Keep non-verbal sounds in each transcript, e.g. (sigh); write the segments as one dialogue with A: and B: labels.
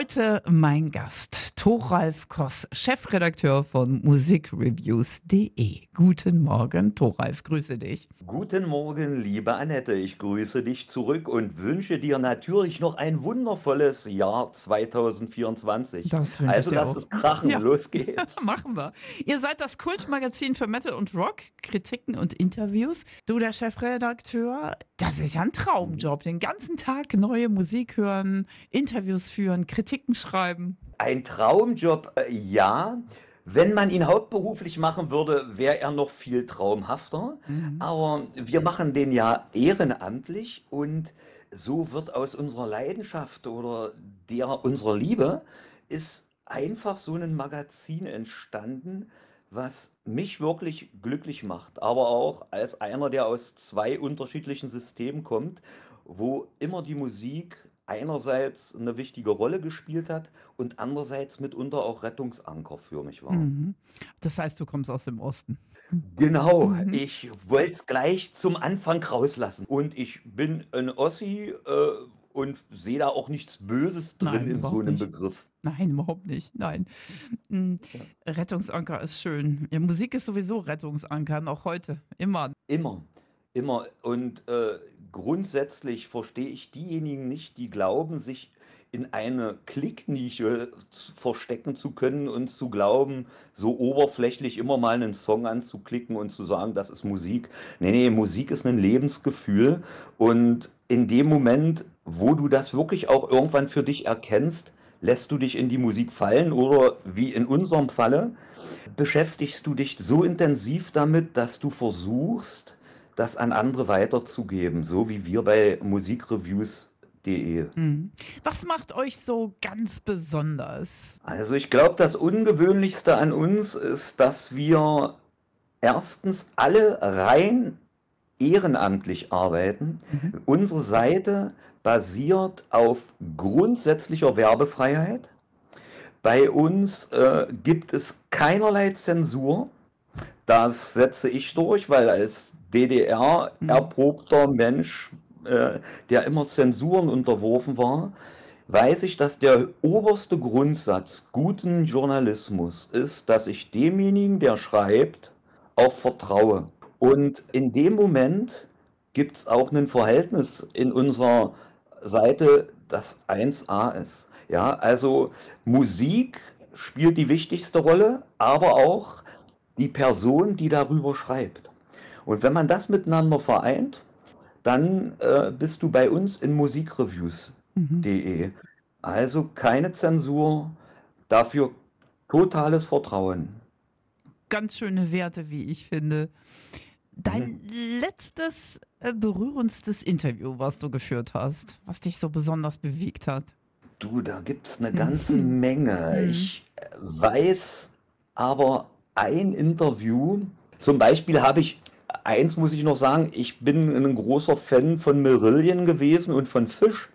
A: Heute mein Gast, Thoralf Koss, Chefredakteur von musikreviews.de. Guten Morgen, Thoralf, grüße dich.
B: Guten Morgen, liebe Annette. Ich grüße dich zurück und wünsche dir natürlich noch ein wundervolles Jahr 2024.
A: Das wünsche
B: also
A: ich dir
B: lass
A: auch.
B: es krachen,
A: Ja.
B: los (laughs) geht's.
A: Machen wir. Ihr seid das Kultmagazin für Metal und Rock, Kritiken und Interviews. Du, der Chefredakteur, das ist ja ein Traumjob. Den ganzen Tag neue Musik hören, Interviews führen, Kritiken schreiben.
B: Ein Traumjob, äh, ja. Wenn man ihn hauptberuflich machen würde, wäre er noch viel traumhafter. Aber wir machen den ja ehrenamtlich und so wird aus unserer Leidenschaft oder der unserer Liebe ist einfach so ein Magazin entstanden, was mich wirklich glücklich macht, aber auch als einer, der aus zwei unterschiedlichen Systemen kommt, wo immer die Musik einerseits eine wichtige Rolle gespielt hat und andererseits mitunter auch Rettungsanker für mich war.
A: Mhm. Das heißt, du kommst aus dem Osten.
B: Genau,
A: Mhm.
B: ich wollte es gleich zum Anfang rauslassen. Und ich bin ein Ossi äh, und sehe da auch nichts Böses drin
A: Nein,
B: in so einem
A: nicht.
B: Begriff.
A: Nein, überhaupt nicht. Nein. Mm, Rettungsanker ist schön. Ja, Musik ist sowieso Rettungsanker, auch heute. Immer.
B: Immer, immer. Und äh, grundsätzlich verstehe ich diejenigen nicht, die glauben, sich in eine Klicknische verstecken zu können und zu glauben, so oberflächlich immer mal einen Song anzuklicken und zu sagen, das ist Musik. Nee, nee, Musik ist ein Lebensgefühl. Und in dem Moment, wo du das wirklich auch irgendwann für dich erkennst, lässt du dich in die Musik fallen oder wie in unserem Falle, beschäftigst du dich so intensiv damit, dass du versuchst, das an andere weiterzugeben, so wie wir bei musikreviews.de.
A: Mhm. Was macht euch so ganz besonders?
B: Also ich glaube, das Ungewöhnlichste an uns ist, dass wir erstens alle rein ehrenamtlich arbeiten. Unsere Seite basiert auf grundsätzlicher Werbefreiheit. Bei uns äh, gibt es keinerlei Zensur. Das setze ich durch, weil als DDR-erprobter Mensch, äh, der immer Zensuren unterworfen war, weiß ich, dass der oberste Grundsatz guten Journalismus ist, dass ich demjenigen, der schreibt, auch vertraue. Und in dem Moment gibt es auch ein Verhältnis in unserer Seite, das 1a ist. Ja, also Musik spielt die wichtigste Rolle, aber auch die Person, die darüber schreibt. Und wenn man das miteinander vereint, dann äh, bist du bei uns in musikreviews.de. Also keine Zensur, dafür totales Vertrauen.
A: Ganz schöne Werte, wie ich finde. Dein letztes äh, berührendstes Interview, was du geführt hast, was dich so besonders bewegt hat.
B: Du, da gibt es eine ganze Menge. Ich äh, weiß aber ein Interview, zum Beispiel habe ich, eins muss ich noch sagen, ich bin ein großer Fan von Marillion gewesen und von Fisch.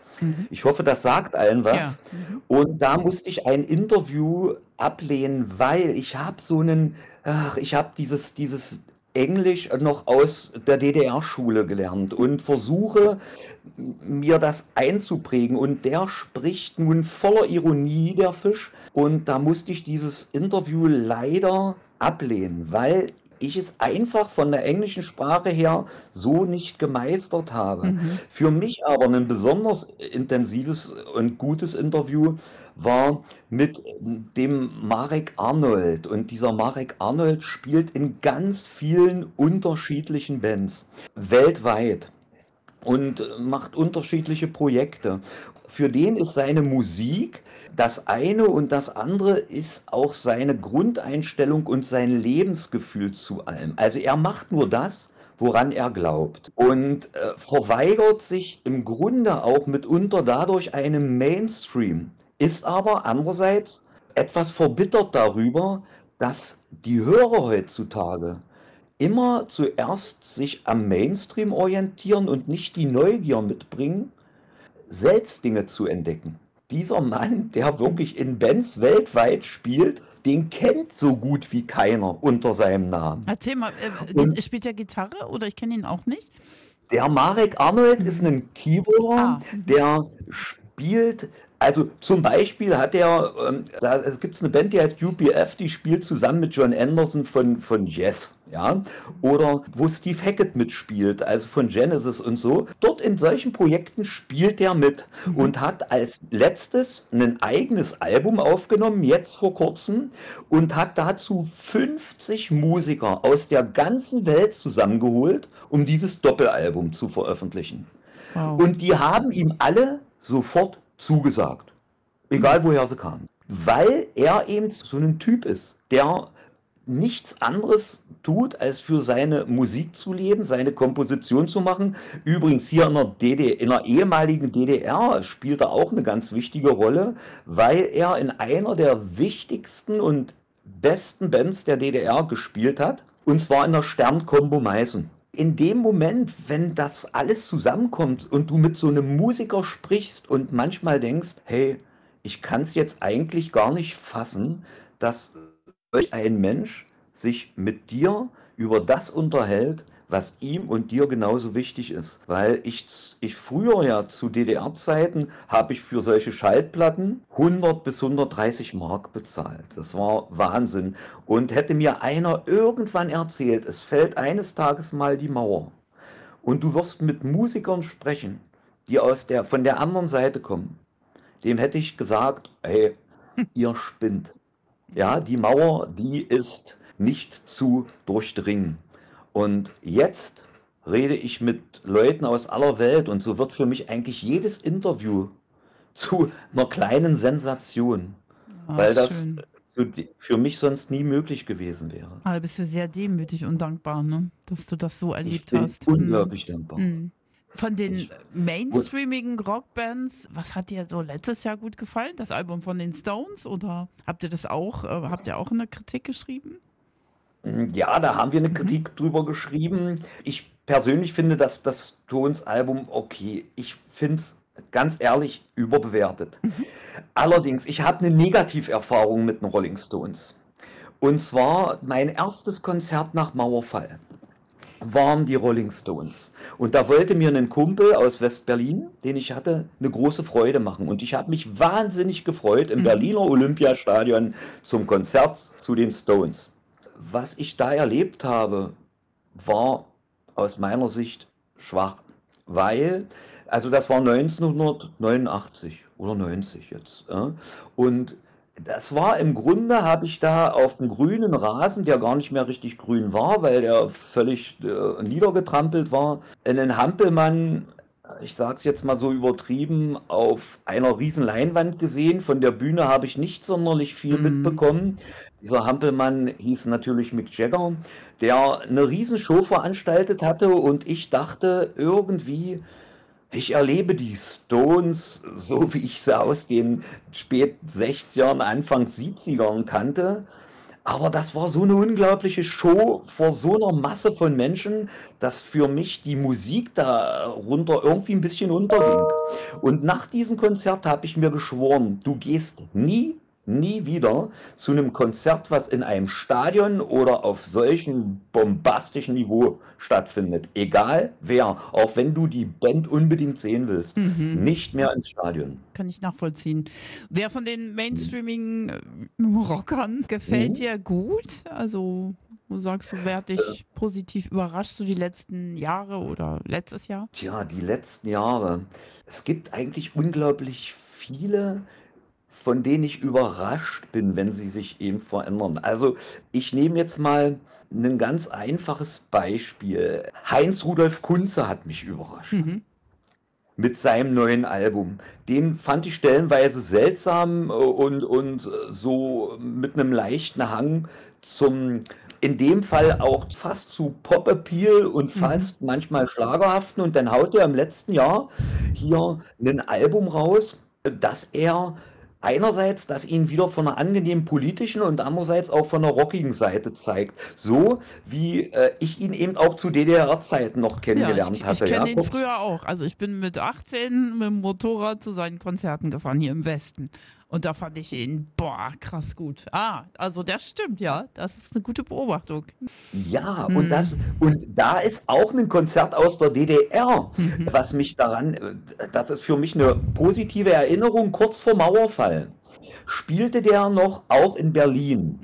B: Ich hoffe, das sagt allen was.
A: Ja.
B: Und da musste ich ein Interview ablehnen, weil ich habe so einen, ach, ich habe dieses, dieses Englisch noch aus der DDR-Schule gelernt und versuche mir das einzuprägen. Und der spricht nun voller Ironie, der Fisch. Und da musste ich dieses Interview leider ablehnen, weil ich es einfach von der englischen Sprache her so nicht gemeistert habe. Für mich aber ein besonders intensives und gutes Interview war mit dem Marek Arnold. Und dieser Marek Arnold spielt in ganz vielen unterschiedlichen Bands weltweit und macht unterschiedliche Projekte. Für den ist seine Musik das eine und das andere ist auch seine Grundeinstellung und sein Lebensgefühl zu allem. Also er macht nur das, woran er glaubt und äh, verweigert sich im Grunde auch mitunter dadurch einem Mainstream, ist aber andererseits etwas verbittert darüber, dass die Hörer heutzutage immer zuerst sich am Mainstream orientieren und nicht die Neugier mitbringen, selbst Dinge zu entdecken. Dieser Mann, der wirklich in Bands weltweit spielt, den kennt so gut wie keiner unter seinem Namen.
A: Erzähl mal, äh,
B: Und-
A: spielt er Gitarre oder ich kenne ihn auch nicht?
B: Der Marek Arnold ist ein Keyboarder,
A: Ah, mhm.
B: der spielt, also zum Beispiel hat er, ähm, es gibt eine Band, die heißt UPF, die spielt zusammen mit John Anderson von, von Yes, ja, oder wo Steve Hackett mitspielt, also von Genesis und so. Dort in solchen Projekten spielt er mit und hat als letztes ein eigenes Album aufgenommen, jetzt vor kurzem, und hat dazu 50 Musiker aus der ganzen Welt zusammengeholt, um dieses Doppelalbum zu veröffentlichen.
A: Wow.
B: Und die haben ihm alle sofort zugesagt. Egal woher sie kamen. Weil er eben so ein Typ ist, der nichts anderes tut, als für seine Musik zu leben, seine Komposition zu machen. Übrigens hier in der, DDR, in der ehemaligen DDR spielt er auch eine ganz wichtige Rolle, weil er in einer der wichtigsten und besten Bands der DDR gespielt hat, und zwar in der Sternkombo Meißen. In dem Moment, wenn das alles zusammenkommt und du mit so einem Musiker sprichst und manchmal denkst, hey, ich kann es jetzt eigentlich gar nicht fassen, dass ein Mensch sich mit dir über das unterhält, was ihm und dir genauso wichtig ist. Weil ich, ich früher ja zu DDR-Zeiten habe ich für solche Schallplatten 100 bis 130 Mark bezahlt. Das war Wahnsinn. Und hätte mir einer irgendwann erzählt, es fällt eines Tages mal die Mauer und du wirst mit Musikern sprechen, die aus der, von der anderen Seite kommen, dem hätte ich gesagt, hey, (laughs) ihr spinnt. Ja, die Mauer, die ist nicht zu durchdringen. Und jetzt rede ich mit Leuten aus aller Welt und so wird für mich eigentlich jedes Interview (laughs) zu einer kleinen Sensation,
A: Ah,
B: weil das
A: schön.
B: für mich sonst nie möglich gewesen wäre.
A: Aber bist du sehr demütig und dankbar, ne? dass du das so
B: Ich
A: erlebt
B: bin
A: hast. Hm.
B: unglaublich dankbar.
A: Hm. Von den
B: Ich,
A: mainstreamigen Rockbands, was hat dir so letztes Jahr gut gefallen? Das Album von den Stones? Oder habt ihr das auch, äh, habt ihr auch eine Kritik geschrieben?
B: Ja, da haben wir eine
A: Mhm.
B: Kritik drüber geschrieben. Ich persönlich finde, dass das Stones-Album okay. Ich finde es ganz ehrlich überbewertet.
A: Mhm.
B: Allerdings, ich habe eine Negativerfahrung mit den Rolling Stones. Und zwar mein erstes Konzert nach Mauerfall waren die Rolling Stones. Und da wollte mir ein Kumpel aus West-Berlin, den ich hatte, eine große Freude machen. Und ich habe mich wahnsinnig gefreut im
A: Mhm.
B: Berliner Olympiastadion zum Konzert zu den Stones. Was ich da erlebt habe, war aus meiner Sicht schwach, weil, also das war 1989 oder 90 jetzt. äh, Und das war im Grunde, habe ich da auf dem grünen Rasen, der gar nicht mehr richtig grün war, weil der völlig äh, niedergetrampelt war, einen Hampelmann, ich sage es jetzt mal so übertrieben, auf einer riesen Leinwand gesehen. Von der Bühne habe ich nicht sonderlich viel
A: Mhm.
B: mitbekommen. Dieser Hampelmann hieß natürlich Mick Jagger, der eine riesen Show veranstaltet hatte und ich dachte irgendwie, ich erlebe die Stones so, wie ich sie aus den späten 60ern, Anfang 70ern kannte. Aber das war so eine unglaubliche Show vor so einer Masse von Menschen, dass für mich die Musik darunter irgendwie ein bisschen unterging. Und nach diesem Konzert habe ich mir geschworen, du gehst nie, nie wieder zu einem Konzert, was in einem Stadion oder auf solchem bombastischen Niveau stattfindet. Egal wer, auch wenn du die Band unbedingt sehen willst,
A: Mhm.
B: nicht mehr ins Stadion.
A: Kann ich nachvollziehen. Wer von den mainstreamigen äh, Rockern gefällt
B: Mhm.
A: dir gut? Also, wo sagst du, wer hat dich positiv überrascht, so die letzten Jahre oder letztes Jahr?
B: Tja, die letzten Jahre. Es gibt eigentlich unglaublich viele, von denen ich überrascht bin, wenn sie sich eben verändern. Also ich nehme jetzt mal ein ganz einfaches Beispiel. Heinz Rudolf Kunze hat mich überrascht
A: Mhm.
B: mit seinem neuen Album. Den fand ich stellenweise seltsam äh, und, und äh, so mit einem leichten Hang zum, in dem Fall auch fast zu Pop-Appeal und
A: Mhm.
B: fast manchmal Schlagerhaften. Und dann haut er im letzten Jahr hier ein Album raus, das er einerseits, das ihn wieder von einer angenehmen politischen und andererseits auch von einer rockigen Seite zeigt. So wie äh, ich ihn eben auch zu DDR-Zeiten noch kennengelernt
A: ja, ich,
B: hatte.
A: Ich kenne
B: ja.
A: ihn früher auch. Also ich bin mit 18 mit dem Motorrad zu seinen Konzerten gefahren hier im Westen. Und da fand ich ihn, boah, krass gut. Ah, also das stimmt, ja. Das ist eine gute Beobachtung.
B: Ja, und, das, und da ist auch ein Konzert aus der DDR, was mich daran, das ist für mich eine positive Erinnerung, kurz vor Mauerfall spielte der noch auch in Berlin.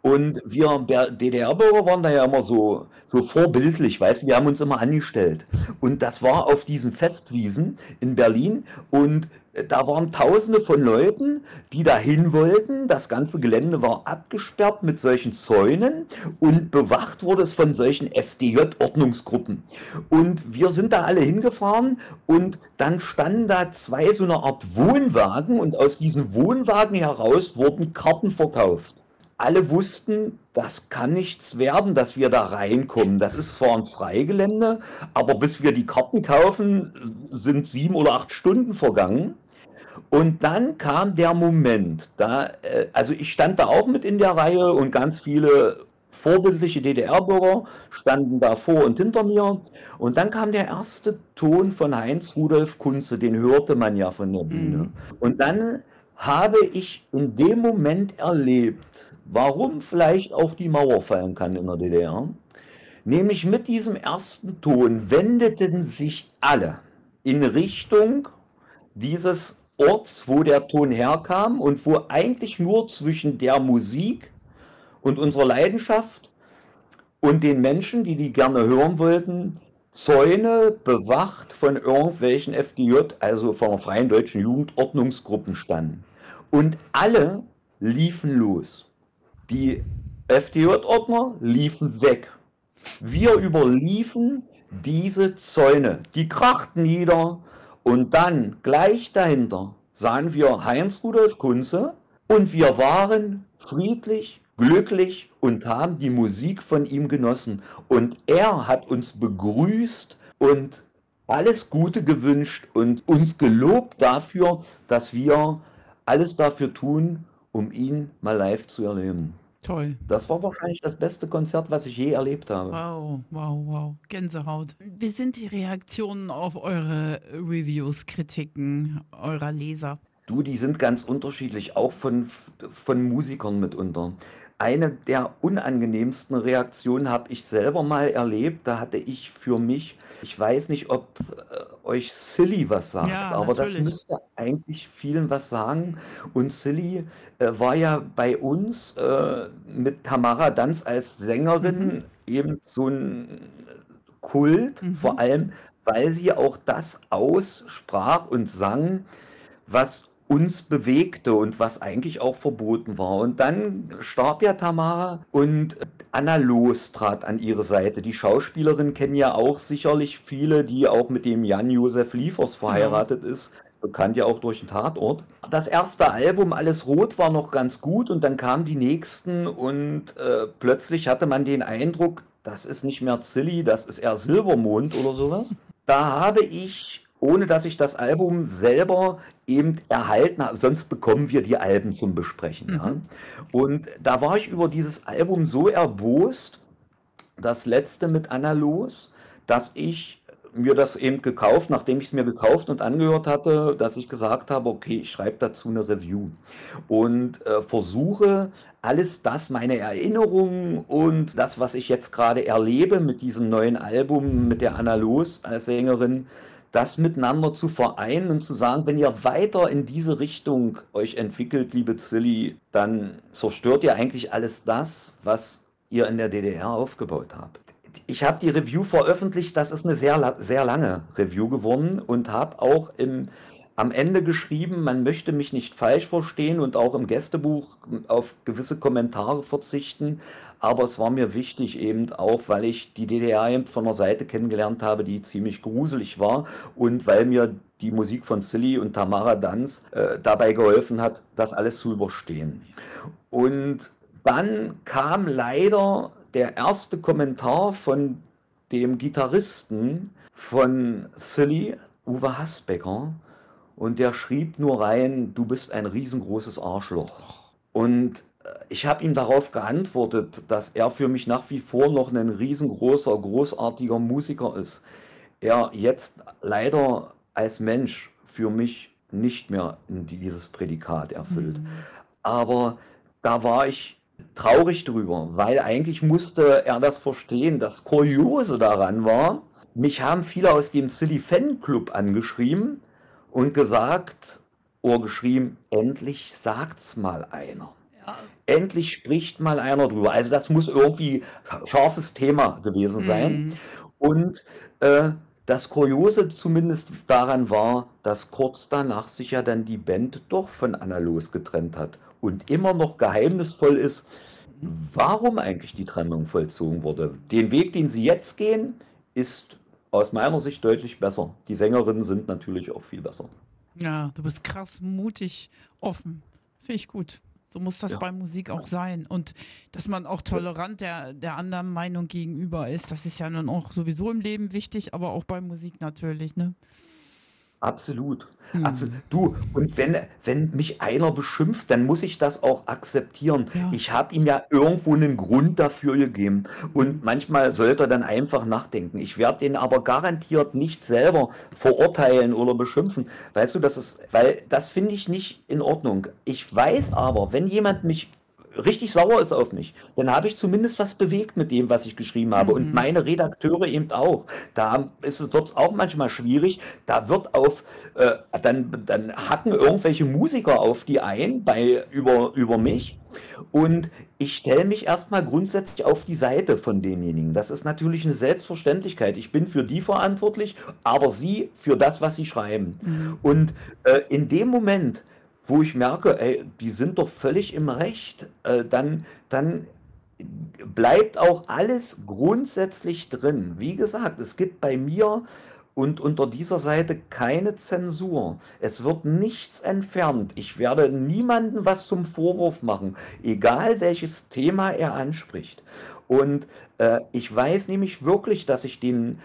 B: Und wir DDR-Bürger waren da ja immer so, so vorbildlich, weißt du, wir haben uns immer angestellt. Und das war auf diesen Festwiesen in Berlin und da waren tausende von Leuten, die dahin wollten. Das ganze Gelände war abgesperrt mit solchen Zäunen und bewacht wurde es von solchen FDJ-Ordnungsgruppen. Und wir sind da alle hingefahren und dann standen da zwei so eine Art Wohnwagen und aus diesen Wohnwagen heraus wurden Karten verkauft. Alle wussten, das kann nichts werden, dass wir da reinkommen. Das ist zwar ein Freigelände, aber bis wir die Karten kaufen, sind sieben oder acht Stunden vergangen. Und dann kam der Moment, da, äh, also ich stand da auch mit in der Reihe und ganz viele vorbildliche DDR-Bürger standen da vor und hinter mir. Und dann kam der erste Ton von Heinz Rudolf Kunze, den hörte man ja von der Bühne. Und dann habe ich in dem Moment erlebt, warum vielleicht auch die Mauer fallen kann in der DDR. Nämlich mit diesem ersten Ton wendeten sich alle in Richtung dieses Orts, wo der Ton herkam und wo eigentlich nur zwischen der Musik und unserer Leidenschaft und den Menschen, die die gerne hören wollten, Zäune bewacht von irgendwelchen FDJ, also von Freien Deutschen Jugend, Ordnungsgruppen standen. Und alle liefen los. Die FDJ-Ordner liefen weg. Wir überliefen diese Zäune. Die krachten nieder und dann gleich dahinter sahen wir Heinz Rudolf Kunze und wir waren friedlich, glücklich und haben die Musik von ihm genossen. Und er hat uns begrüßt und alles Gute gewünscht und uns gelobt dafür, dass wir alles dafür tun, um ihn mal live zu erleben.
A: Toll.
B: Das war wahrscheinlich das beste Konzert, was ich je erlebt habe.
A: Wow, wow, wow. Gänsehaut. Wie sind die Reaktionen auf eure Reviews, Kritiken eurer Leser?
B: Du, die sind ganz unterschiedlich, auch von, von Musikern mitunter. Eine der unangenehmsten Reaktionen habe ich selber mal erlebt. Da hatte ich für mich, ich weiß nicht, ob äh, euch Silly was sagt,
A: Ja,
B: aber das
A: natürlich.
B: müsste eigentlich vielen was sagen. Und Silly äh, war ja bei uns äh, mit Tamara Danz als Sängerin eben so ein Kult, vor allem, weil sie auch das aussprach und sang, was uns bewegte und was eigentlich auch verboten war. Und dann starb ja Tamara und Anna Loos trat an ihre Seite. Die Schauspielerin kennen ja auch sicherlich viele, die auch mit dem Jan-Josef Liefers verheiratet ist. Bekannt ja auch durch den Tatort. Das erste Album, Alles Rot, war noch ganz gut und dann kamen die nächsten und äh, plötzlich hatte man den Eindruck, das ist nicht mehr Zilli, das ist eher Silbermond oder sowas. Da habe ich, ohne dass ich das Album selber eben erhalten habe, sonst bekommen wir die Alben zum Besprechen. Ja? Und da war ich über dieses Album so erbost, das letzte mit Anna Los, dass ich mir das eben gekauft, nachdem ich es mir gekauft und angehört hatte, dass ich gesagt habe, okay, ich schreibe dazu eine Review und äh, versuche alles das, meine Erinnerungen und das, was ich jetzt gerade erlebe mit diesem neuen Album, mit der Anna Los als Sängerin, das miteinander zu vereinen und zu sagen, wenn ihr weiter in diese Richtung euch entwickelt, liebe Zilli, dann zerstört ihr eigentlich alles das, was ihr in der DDR aufgebaut habt. Ich habe die Review veröffentlicht, das ist eine sehr, sehr lange Review geworden und habe auch im, am Ende geschrieben, man möchte mich nicht falsch verstehen und auch im Gästebuch auf gewisse Kommentare verzichten, aber es war mir wichtig eben auch, weil ich die DDR eben von der Seite kennengelernt habe, die ziemlich gruselig war und weil mir die Musik von Silly und Tamara Danz äh, dabei geholfen hat, das alles zu überstehen. Und dann kam leider der erste Kommentar von dem Gitarristen von Silly, Uwe Hasbecker. Und der schrieb nur rein, du bist ein riesengroßes Arschloch. Und äh, ich habe ihm darauf geantwortet, dass er für mich nach wie vor noch ein riesengroßer, großartiger Musiker ist. Er jetzt leider als Mensch für mich nicht mehr dieses Prädikat erfüllt. Mhm. Aber da war ich traurig drüber, weil eigentlich musste er das verstehen. Das Kuriose daran war, mich haben viele aus dem Silly Fan Club angeschrieben und gesagt oder geschrieben, endlich sagt's mal einer. Ja. Endlich spricht mal einer drüber. Also das muss irgendwie scharfes Thema gewesen sein. Mhm. Und äh, das Kuriose zumindest daran war, dass kurz danach sich ja dann die Band doch von Anna losgetrennt hat und immer noch geheimnisvoll ist, warum eigentlich die Trennung vollzogen wurde. Den Weg, den sie jetzt gehen, ist aus meiner Sicht deutlich besser. Die Sängerinnen sind natürlich auch viel besser.
A: Ja, du bist krass mutig, offen. Finde ich gut. So muss das ja. bei Musik auch sein. Und dass man auch tolerant der, der anderen Meinung gegenüber ist, das ist ja nun auch sowieso im Leben wichtig, aber auch bei Musik natürlich, ne?
B: Absolut. Mhm. Absolut. Du, und wenn, wenn mich einer beschimpft, dann muss ich das auch akzeptieren. Ja. Ich habe ihm ja irgendwo einen Grund dafür gegeben. Und manchmal sollte er dann einfach nachdenken. Ich werde den aber garantiert nicht selber verurteilen oder beschimpfen. Weißt du, das ist, weil das finde ich nicht in Ordnung. Ich weiß aber, wenn jemand mich richtig sauer ist auf mich, dann habe ich zumindest was bewegt mit dem, was ich geschrieben habe. Mhm. Und meine Redakteure eben auch. Da ist es wird auch manchmal schwierig. Da wird auf, äh, dann, dann hacken irgendwelche Musiker auf die ein bei, über, über mich. Und ich stelle mich erstmal grundsätzlich auf die Seite von denjenigen. Das ist natürlich eine Selbstverständlichkeit. Ich bin für die verantwortlich, aber sie für das, was sie schreiben. Mhm. Und äh, in dem Moment, wo ich merke, ey, die sind doch völlig im Recht, äh, dann, dann bleibt auch alles grundsätzlich drin. Wie gesagt, es gibt bei mir und unter dieser Seite keine Zensur. Es wird nichts entfernt. Ich werde niemandem was zum Vorwurf machen, egal welches Thema er anspricht. Und äh, ich weiß nämlich wirklich, dass ich den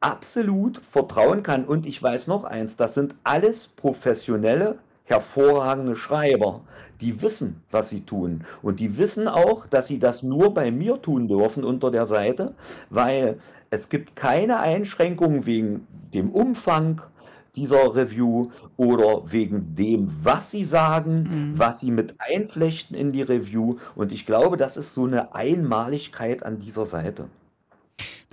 B: absolut vertrauen kann. Und ich weiß noch eins, das sind alles professionelle hervorragende Schreiber, die wissen, was sie tun. Und die wissen auch, dass sie das nur bei mir tun dürfen unter der Seite, weil es gibt keine Einschränkungen wegen dem Umfang dieser Review oder wegen dem, was sie sagen, mhm. was sie mit einflechten in die Review. Und ich glaube, das ist so eine Einmaligkeit an dieser Seite.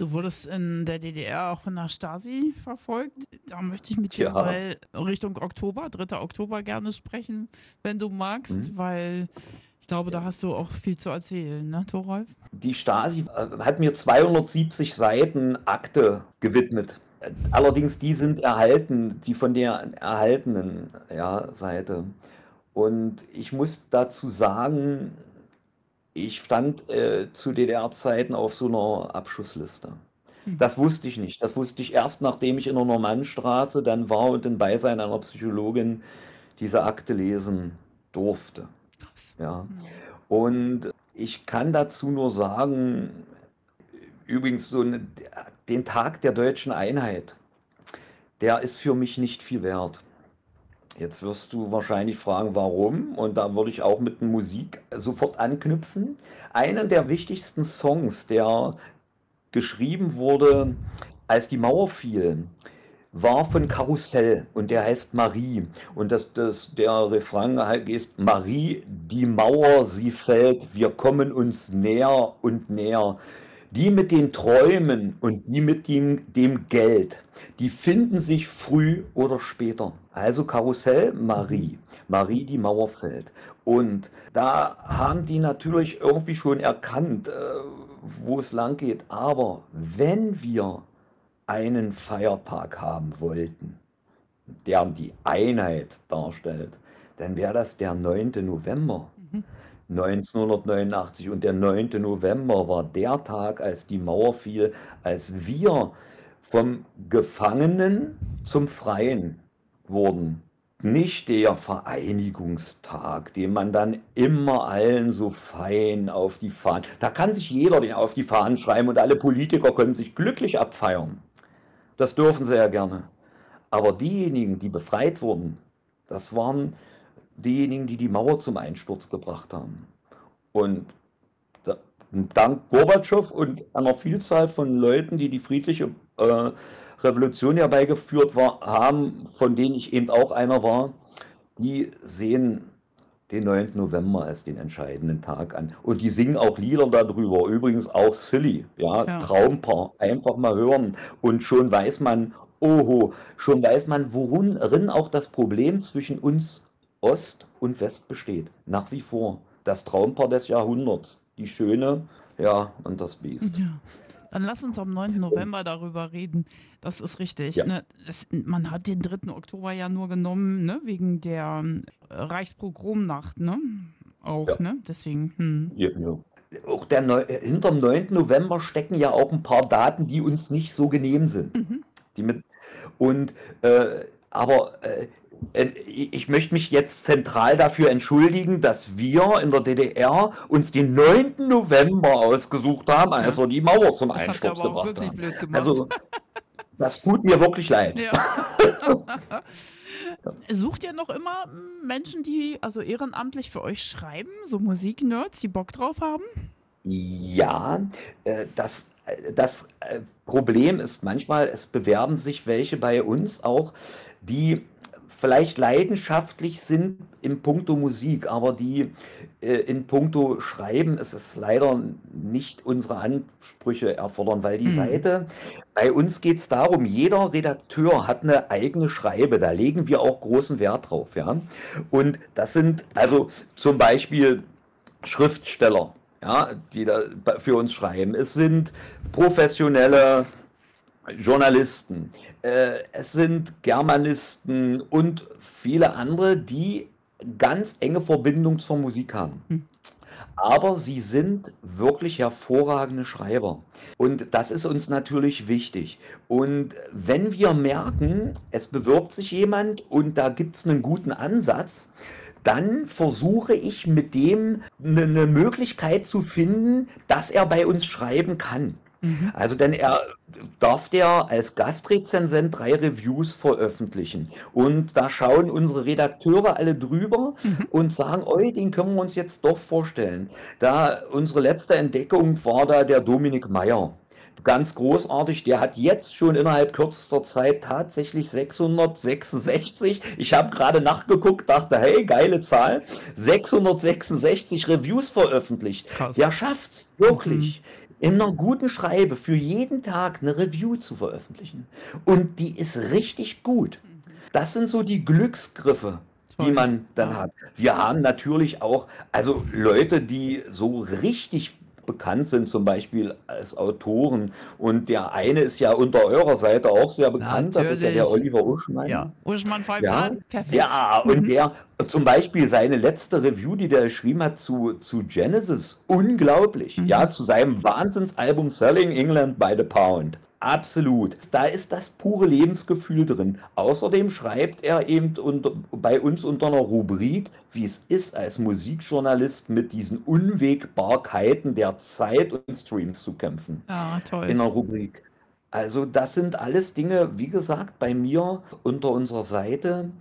A: Du wurdest in der DDR auch von der Stasi verfolgt. Da möchte ich mit dir ja. mal Richtung Oktober, 3. Oktober gerne sprechen, wenn du magst, mhm. weil ich glaube, da hast du auch viel zu erzählen, ne, Thorolf?
B: Die Stasi äh, hat mir 270 Seiten Akte gewidmet. Allerdings die sind erhalten, die von der erhaltenen ja, Seite. Und ich muss dazu sagen, ich stand äh, zu DDR-Zeiten auf so einer Abschussliste. Hm. Das wusste ich nicht. Das wusste ich erst, nachdem ich in der Normannstraße dann war und in Beisein einer Psychologin diese Akte lesen durfte. Ja. Und ich kann dazu nur sagen, übrigens so eine, den Tag der deutschen Einheit, der ist für mich nicht viel wert. Jetzt wirst du wahrscheinlich fragen, warum? Und da würde ich auch mit Musik sofort anknüpfen. Einer der wichtigsten Songs, der geschrieben wurde, als die Mauer fiel, war von Karussell und der heißt Marie. Und das, das, der Refrain ist Marie, die Mauer, sie fällt, wir kommen uns näher und näher. Die mit den Träumen und die mit dem, dem Geld, die finden sich früh oder später. Also Karussell, Marie. Marie, die Mauer fällt. Und da haben die natürlich irgendwie schon erkannt, äh, wo es lang geht. Aber wenn wir einen Feiertag haben wollten, der die Einheit darstellt, dann wäre das der 9. November. Mhm. 1989. Und der 9. November war der Tag, als die Mauer fiel, als wir vom Gefangenen zum Freien wurden. Nicht der Vereinigungstag, den man dann immer allen so fein auf die Fahnen. Da kann sich jeder den auf die Fahnen schreiben und alle Politiker können sich glücklich abfeiern. Das dürfen sie ja gerne. Aber diejenigen, die befreit wurden, das waren diejenigen, die die Mauer zum Einsturz gebracht haben. Und da, dank Gorbatschow und einer Vielzahl von Leuten, die die friedliche äh, Revolution herbeigeführt war, haben, von denen ich eben auch einer war, die sehen den 9. November als den entscheidenden Tag an. Und die singen auch Lieder darüber. Übrigens auch Silly, ja,
A: Ja.
B: Traumpaar. Einfach mal hören. Und schon weiß man, oho, schon weiß man, worin auch das Problem zwischen uns Ost und West besteht. Nach wie vor. Das Traumpaar des Jahrhunderts. Die Schöne, ja, und das Biest.
A: Ja. Dann lass uns am 9. November darüber reden. Das ist richtig.
B: Ja.
A: Ne? Es, man hat den 3. Oktober ja nur genommen, ne? wegen der äh, Reichspogromnacht, ne? Auch,
B: Ja.
A: ne? Deswegen, hm.
B: Ja, ja. Auch der Neu äh, hinterm 9. November stecken ja auch ein paar Daten, die uns nicht so genehm sind. Die mit, und äh, aber äh, ich möchte mich jetzt zentral dafür entschuldigen, dass wir in der DDR uns den 9. November ausgesucht haben, als wir die Mauer zum
A: Das
B: Einsturz
A: aber auch
B: gebracht
A: wirklich
B: haben.
A: blöd gemacht.
B: Also, das tut mir wirklich leid.
A: Ja. (laughs) Sucht ihr noch immer Menschen, die also ehrenamtlich für euch schreiben, so Musiknerds, die Bock drauf haben?
B: Ja, äh, das, äh, das äh, Problem ist manchmal, es bewerben sich welche bei uns auch, die vielleicht leidenschaftlich sind in puncto Musik, aber die äh, in puncto Schreiben ist es leider nicht unsere Ansprüche erfordern, weil die
A: Mhm.
B: Seite, bei uns geht es darum, jeder Redakteur hat eine eigene Schreibe, da legen wir auch großen Wert drauf, ja. Und das sind also zum Beispiel Schriftsteller, ja, die da für uns schreiben. Es sind professionelle Journalisten, äh, es sind Germanisten und viele andere, die ganz enge Verbindung zur Musik haben.
A: Hm.
B: Aber sie sind wirklich hervorragende Schreiber. Und das ist uns natürlich wichtig. Und wenn wir merken, es bewirbt sich jemand und da gibt es einen guten Ansatz, dann versuche ich mit dem eine, eine Möglichkeit zu finden, dass er bei uns schreiben kann. Also denn er darf der als Gastrezensent drei Reviews veröffentlichen. Und da schauen unsere Redakteure alle drüber und sagen, oi, den können wir uns jetzt doch vorstellen. Da unsere letzte Entdeckung war da der Dominik Meyer. Ganz großartig, der hat jetzt schon innerhalb kürzester Zeit tatsächlich 666, ich habe gerade nachgeguckt, dachte, hey, geile Zahl, 666 Reviews veröffentlicht.
A: Krass.
B: Der schafft's wirklich in einer guten Schreibe für jeden Tag eine Review zu veröffentlichen. Und die ist richtig gut. Das sind so die Glücksgriffe, die man dann hat. Wir haben natürlich auch, also Leute, die so richtig bekannt sind, zum Beispiel als Autoren. Und der eine ist ja unter eurer Seite auch sehr bekannt, das ist ja der
A: Natürlich.
B: Oliver Uschmann.
A: Ja, Uschmann pfeift
B: Ja,
A: an. Perfekt.
B: ja, und der, zum Beispiel seine letzte Review, die der geschrieben hat zu, zu Genesis, unglaublich. Ja, zu seinem Wahnsinnsalbum Selling England by the Pound. Absolut. Da ist das pure Lebensgefühl drin. Außerdem schreibt er eben unter, bei uns unter einer Rubrik, wie es ist, als Musikjournalist mit diesen Unwägbarkeiten der Zeit und Streams zu kämpfen
A: Ja, toll.
B: in der Rubrik. Also das sind alles Dinge, wie gesagt, bei mir unter unserer Seite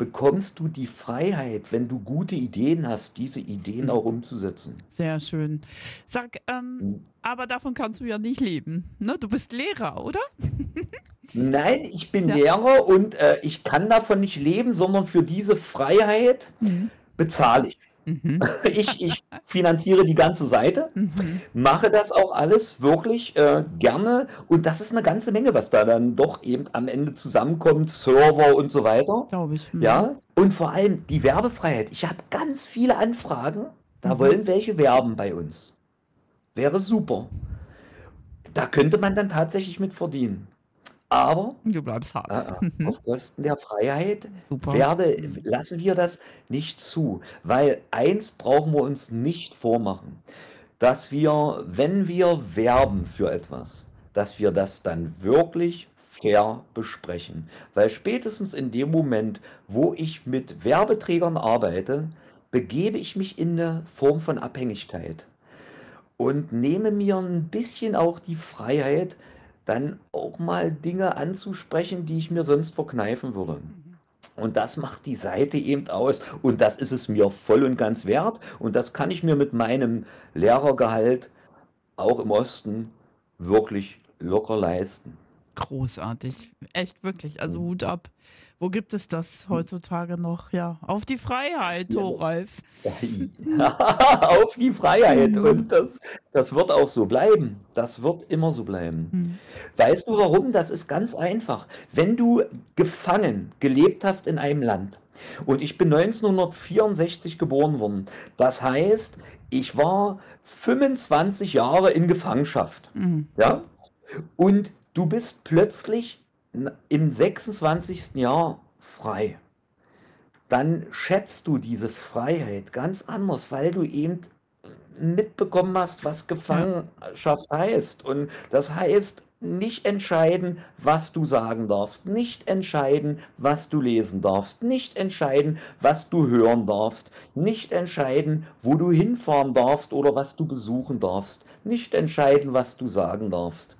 B: bekommst du die Freiheit, wenn du gute Ideen hast, diese Ideen auch umzusetzen.
A: Sehr schön. Sag, ähm,
B: Hm.
A: aber davon kannst du ja nicht leben. Ne? Du bist Lehrer, oder? (laughs)
B: Nein, ich bin
A: Ja.
B: Lehrer und äh, ich kann davon nicht leben, sondern für diese Freiheit bezahle ich.
A: Mhm. (laughs)
B: Ich, ich finanziere die ganze Seite,
A: Mhm.
B: mache das auch alles wirklich äh, gerne und das ist eine ganze Menge, was da dann doch eben am Ende zusammenkommt, Server und so weiter.
A: Glaube ich. Mhm.
B: Ja, und vor allem die Werbefreiheit. Ich habe ganz viele Anfragen, da
A: Mhm.
B: wollen welche werben bei uns. Wäre super. Da könnte man dann tatsächlich mit verdienen. Aber
A: Du bleibst hart.
B: äh, (laughs) auf Kosten der Freiheit
A: Super.
B: werde, lassen wir das nicht zu. Weil eins brauchen wir uns nicht vormachen, dass wir, wenn wir werben für etwas, dass wir das dann wirklich fair besprechen. Weil spätestens in dem Moment, wo ich mit Werbeträgern arbeite, begebe ich mich in eine Form von Abhängigkeit und nehme mir ein bisschen auch die Freiheit, dann auch mal Dinge anzusprechen, die ich mir sonst verkneifen würde. Und das macht die Seite eben aus. Und das ist es mir voll und ganz wert. Und das kann ich mir mit meinem Lehrergehalt auch im Osten wirklich locker leisten.
A: Großartig. Echt wirklich. Also Hut ab. Wo gibt es das heutzutage noch? Ja, auf die Freiheit, Thoralf. (laughs)
B: auf die Freiheit. Und das, das wird auch so bleiben. Das wird immer so bleiben.
A: Hm.
B: Weißt du warum? Das ist ganz einfach. Wenn du gefangen gelebt hast in einem Land, und ich bin 1964 geboren worden, das heißt, ich war 25 Jahre in Gefangenschaft.
A: Mhm.
B: Ja? Und du bist plötzlich im 26. Jahr frei. Dann schätzt du diese Freiheit ganz anders, weil du eben mitbekommen hast, was Gefangenschaft heißt. Und das heißt, nicht entscheiden, was du sagen darfst, nicht entscheiden, was du lesen darfst, nicht entscheiden, was du hören darfst, nicht entscheiden, wo du hinfahren darfst oder was du besuchen darfst, nicht entscheiden, was du sagen darfst.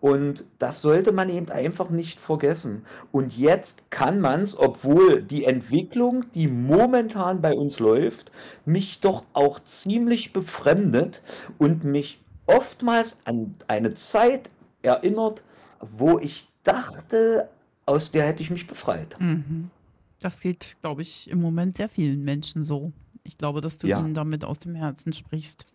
B: Und das sollte man eben einfach nicht vergessen. Und jetzt kann man es, obwohl die Entwicklung, die momentan bei uns läuft, mich doch auch ziemlich befremdet und mich oftmals an eine Zeit erinnert, wo ich dachte, aus der hätte ich mich befreit.
A: Mhm. Das geht, glaube ich, im Moment sehr vielen Menschen so. Ich glaube, dass du
B: Ja.
A: ihnen damit aus dem Herzen sprichst.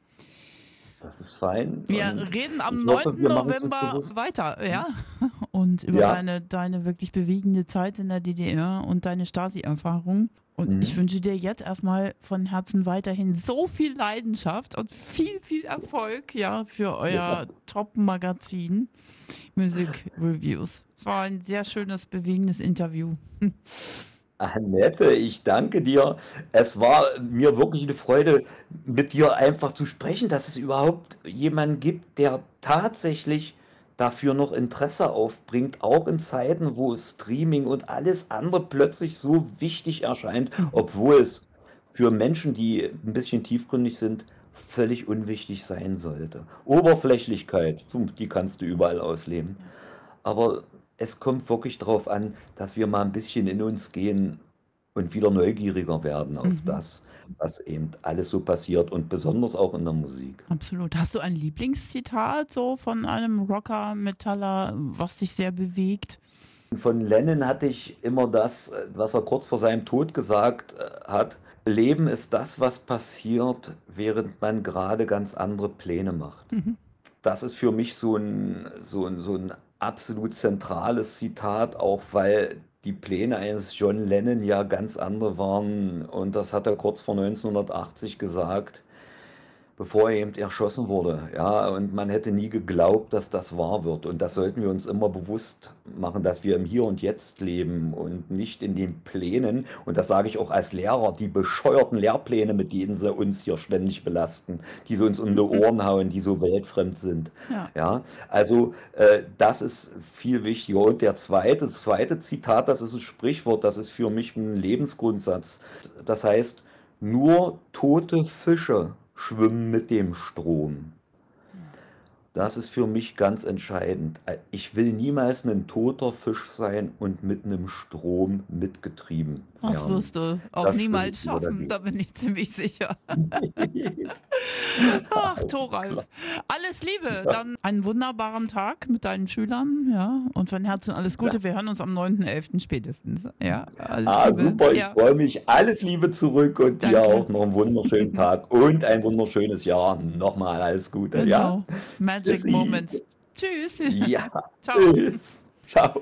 B: Das ist fein.
A: Wir
B: Und
A: reden am
B: ich
A: 9.
B: hoffe,
A: November weiter, ja. (laughs) Und über
B: Ja.
A: deine, deine wirklich bewegende Zeit in der DDR und deine Stasi-Erfahrung. Und
B: Mhm.
A: ich wünsche dir jetzt erstmal von Herzen weiterhin so viel Leidenschaft und viel, viel Erfolg, ja, für euer Top-Magazin Music Reviews. Es war ein sehr schönes, bewegendes Interview. (laughs)
B: Annette, ich danke dir. Es war mir wirklich eine Freude, mit dir einfach zu sprechen, dass es überhaupt jemanden gibt, der tatsächlich dafür noch Interesse aufbringt, auch in Zeiten, wo Streaming und alles andere plötzlich so wichtig erscheint, obwohl es für Menschen, die ein bisschen tiefgründig sind, völlig unwichtig sein sollte. Oberflächlichkeit, die kannst du überall ausleben. Aber es kommt wirklich darauf an, dass wir mal ein bisschen in uns gehen und wieder neugieriger werden auf
A: Mhm.
B: das, was eben alles so passiert und besonders auch in der Musik.
A: Absolut. Hast du ein Lieblingszitat so von einem Rocker, Metaller, was dich sehr bewegt?
B: Von Lennon hatte ich immer das, was er kurz vor seinem Tod gesagt äh, hat. Leben ist das, was passiert, während man gerade ganz andere Pläne macht.
A: Mhm.
B: Das ist für mich so ein, so ein, so ein absolut zentrales Zitat, auch weil die Pläne eines John Lennon ja ganz andere waren. Und das hat er kurz vor 1980 gesagt, bevor er eben erschossen wurde. Ja, und man hätte nie geglaubt, dass das wahr wird. Und das sollten wir uns immer bewusst machen, dass wir im Hier und Jetzt leben und nicht in den Plänen. Und das sage ich auch als Lehrer, die bescheuerten Lehrpläne, mit denen sie uns hier ständig belasten, die so uns um die Ohren (laughs) hauen, die so weltfremd sind.
A: Ja.
B: Ja, also äh, das ist viel wichtiger. Und der zweite, das zweite Zitat, das ist ein Sprichwort, das ist für mich ein Lebensgrundsatz. Das heißt, nur tote Fische schwimmen mit dem Strom. Das ist für mich ganz entscheidend. Ich will niemals ein toter Fisch sein und mit einem Strom mitgetrieben
A: Das
B: werden.
A: wirst du auch niemals
B: ich
A: schaffen, da bin ich ziemlich sicher. (laughs) (laughs) Ach, Thoralf, alles Liebe. Dann einen wunderbaren Tag mit deinen Schülern, ja. Und von Herzen alles Gute. Wir hören uns am 9.11. spätestens. Ja, alles
B: Ah,
A: Liebe.
B: super, ich
A: Ja,
B: freue mich. Alles Liebe zurück und dir
A: Danke.
B: auch noch einen wunderschönen (laughs) Tag und ein wunderschönes Jahr. Nochmal alles Gute, ja?
A: genau. Magic
B: Tschüssi.
A: Moments. Tschüss.
B: Ja,
A: Ciao.
B: tschüss. Ciao.